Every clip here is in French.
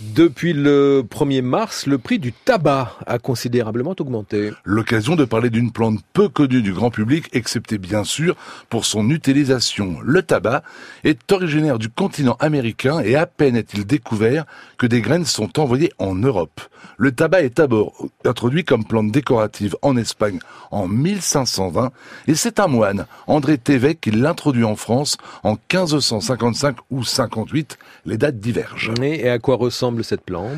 Depuis le 1er mars, le prix du tabac a considérablement augmenté. L'occasion de parler d'une plante peu connue du grand public, excepté bien sûr pour son utilisation. Le tabac est originaire du continent américain et à peine est-il découvert que des graines sont envoyées en Europe. Le tabac est d'abord introduit comme plante décorative en Espagne en 1520 et c'est un moine, André Tévec, qui l'introduit en France en 1555 ou 58. Les dates divergent. Et à quoi ressemble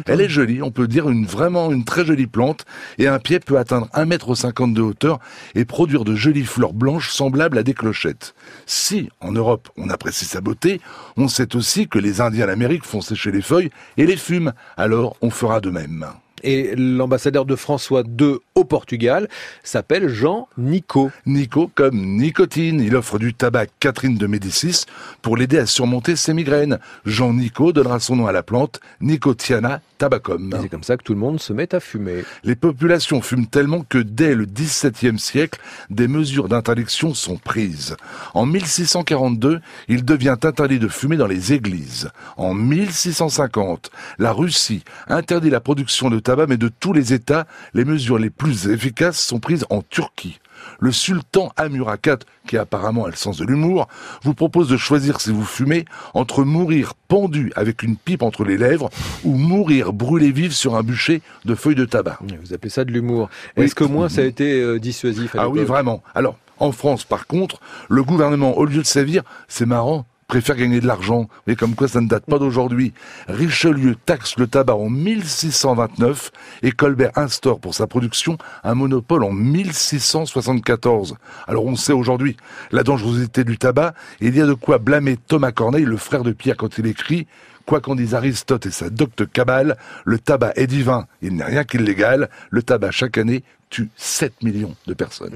Elle est jolie, on peut dire une vraiment une très jolie plante. Et un pied peut atteindre 1,50 m de hauteur et produire de jolies fleurs blanches semblables à des clochettes. Si, en Europe, on apprécie sa beauté, on sait aussi que les Indiens d'Amérique font sécher les feuilles et les fument, alors on fera de même et l'ambassadeur de François II au Portugal s'appelle Jean Nico. Nico comme nicotine. Il offre du tabac Catherine de Médicis pour l'aider à surmonter ses migraines. Jean Nico donnera son nom à la plante Nicotiana tabacum. C'est comme ça que tout le monde se met à fumer. Les populations fument tellement que dès le XVIIe siècle, des mesures d'interdiction sont prises. En 1642, il devient interdit de fumer dans les églises. En 1650, la Russie interdit la production de tabac, mais de tous les États, les mesures les plus efficaces sont prises en Turquie. Le sultan Amurakat, qui apparemment a le sens de l'humour, vous propose de choisir si vous fumez entre mourir pendu avec une pipe entre les lèvres ou mourir brûlé vif sur un bûcher de feuilles de tabac. Vous appelez ça de l'humour. Est-ce que moins ça a été euh, dissuasif Ah oui, vraiment. Alors, en France, par contre, le gouvernement, au lieu de sévir, c'est marrant, préfère gagner de l'argent, mais comme quoi ça ne date pas d'aujourd'hui. Richelieu taxe le tabac en 1629 et Colbert instaure pour sa production un monopole en 1674. Alors on sait aujourd'hui la dangerosité du tabac et il y a de quoi blâmer Thomas Corneille, le frère de Pierre, quand il écrit Quoi qu'en dise Aristote et sa docte cabale, le tabac est divin, il n'est rien qu'illégal, le tabac chaque année tue 7 millions de personnes.